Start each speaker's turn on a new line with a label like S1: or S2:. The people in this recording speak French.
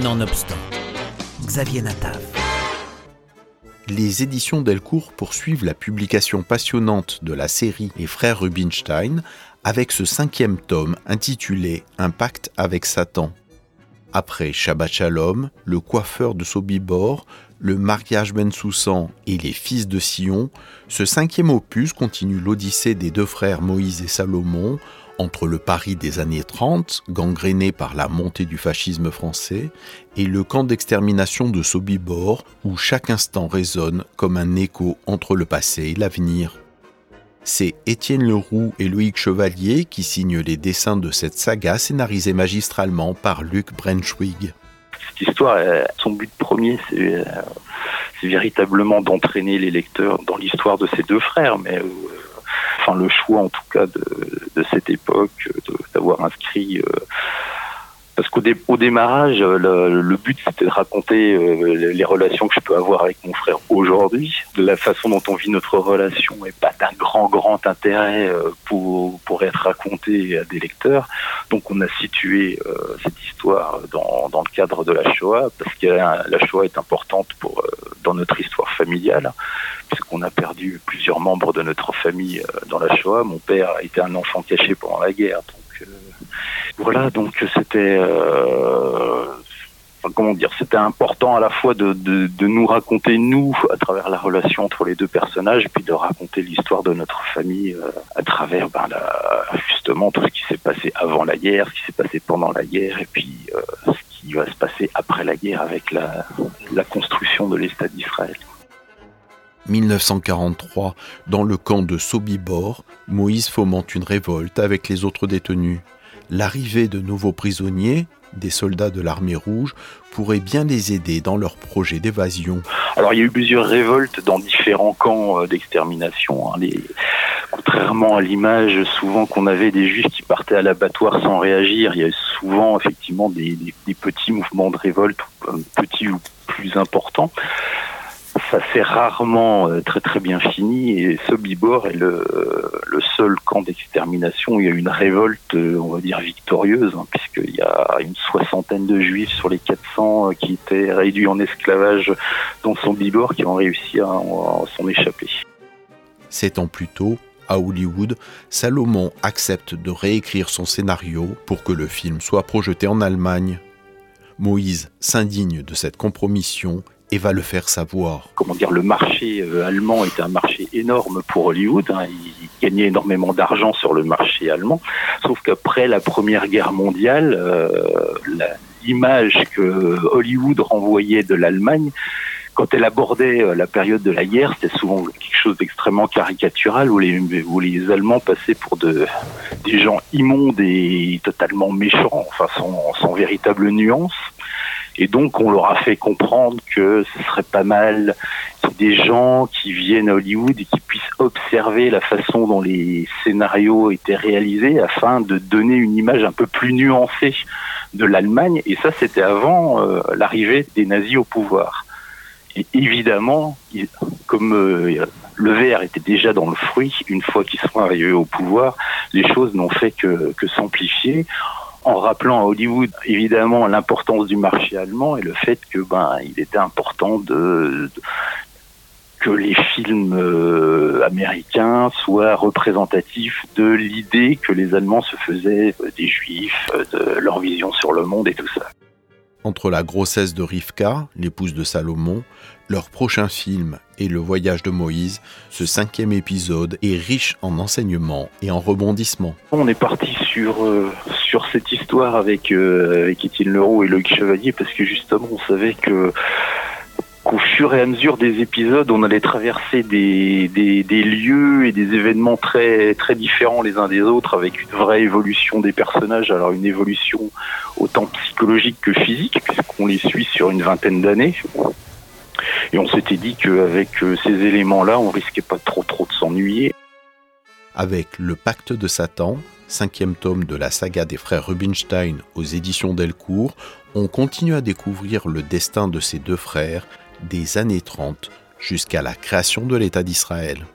S1: Nonobstant, Xavier Natav.
S2: Les éditions Delcourt poursuivent la publication passionnante de la série Les Frères Rubinstein avec ce cinquième tome intitulé Un pacte avec Satan. Après Shabbat Shalom, Le coiffeur de Sobibor, Le mariage Ben Soussan et Les fils de Sion, ce cinquième opus continue l'odyssée des deux frères Moïse et Salomon entre le Paris des années 30, gangréné par la montée du fascisme français, et le camp d'extermination de Sobibor, où chaque instant résonne comme un écho entre le passé et l'avenir. C'est Étienne Leroux et Loïc Chevalier qui signent les dessins de cette saga scénarisée magistralement par Luc Brenschwig.
S3: Cette histoire, son but premier, euh, c'est véritablement d'entraîner les lecteurs dans l'histoire de ces deux frères, mais euh, enfin le choix en tout cas de, cette époque d'avoir inscrit euh, parce qu'au au démarrage, le, but c'était de raconter euh, les relations que je peux avoir avec mon frère aujourd'hui. La façon dont on vit notre relation n'est pas d'un grand grand intérêt euh, pour pour être raconté à des lecteurs. Donc on a situé cette histoire dans, dans le cadre de la Shoah parce que la Shoah est importante pour dans notre histoire familiale puisqu'on a perdu plusieurs membres de notre famille euh, dans la Shoah. Mon père a été un enfant caché pendant la guerre. Donc, euh, voilà, donc c'était euh, comment dire, c'était important à la fois de, nous raconter nous à travers la relation entre les deux personnages, puis de raconter l'histoire de notre famille à travers ben, justement tout ce qui s'est passé avant la guerre, ce qui s'est passé pendant la guerre, et puis ce qui va se passer après la guerre avec la, la construction de l'État d'Israël.
S2: 1943, dans le camp de Sobibor, Moïse fomente une révolte avec les autres détenus. L'arrivée de nouveaux prisonniers, des soldats de l'armée rouge, pourrait bien les aider dans leur projet d'évasion.
S3: Alors il y a eu plusieurs révoltes dans différents camps euh, d'extermination. Hein. Contrairement à l'image souvent qu'on avait des juifs qui partaient à l'abattoir sans réagir, il y a souvent effectivement des, petits mouvements de révolte, euh, petits ou plus importants ça s'est rarement euh, très très bien fini et Sobibor est le, le seul camp d'extermination où il y a une révolte, euh, on va dire victorieuse, hein, puisqu'il y a une soixantaine de juifs sur les 400 euh, qui étaient réduits en esclavage dans Sobibor qui ont réussi à, à s'en échapper.
S2: Sept ans plus tôt, à Hollywood, Salomon accepte de réécrire son scénario pour que le film soit projeté en Allemagne. Moïse s'indigne de cette compromission et va le faire savoir.
S3: Comment dire, le marché euh, allemand était un marché énorme pour Hollywood. Hein. Il gagnait énormément d'argent sur le marché allemand. Sauf qu'après la Première Guerre mondiale, euh, l'image que Hollywood renvoyait de l'Allemagne, quand elle abordait euh, la période de la guerre, c'était souvent quelque chose d'extrêmement caricatural où les, où les Allemands passaient pour de, des gens immondes et totalement méchants, enfin sans, sans véritable nuance. Et donc, on leur a fait comprendre que ce serait pas mal des gens qui viennent à Hollywood et qui puissent observer la façon dont les scénarios étaient réalisés afin de donner une image un peu plus nuancée de l'Allemagne. Et ça, c'était avant euh, l'arrivée des nazis au pouvoir. Et évidemment, comme euh, le verre était déjà dans le fruit, une fois qu'ils sont arrivés au pouvoir, les choses n'ont fait que, s'amplifier en rappelant à Hollywood évidemment l'importance du marché allemand et le fait que ben il était important de, que les films euh, américains soient représentatifs de l'idée que les Allemands se faisaient des Juifs, de leur vision sur le monde et tout ça.
S2: Entre la grossesse de Rivka, l'épouse de Salomon, leur prochain film et le voyage de Moïse, ce cinquième épisode est riche en enseignements et en rebondissements.
S3: On est parti sur, euh, sur cette histoire avec, euh, avec Étienne Leroux et Loïc Chevalier parce que justement on savait que fur et à mesure des épisodes, on allait traverser des, lieux et des événements très, très différents les uns des autres, avec une vraie évolution des personnages, alors une évolution autant psychologique que physique, puisqu'on les suit sur une vingtaine d'années. Et on s'était dit qu'avec euh, ces éléments-là, on risquait pas trop trop de s'ennuyer.
S2: Avec Le Pacte de Satan, cinquième tome de la saga des frères Rubinstein aux éditions Delcourt, on continue à découvrir le destin de ces deux frères des années 30 jusqu'à la création de l'État d'Israël.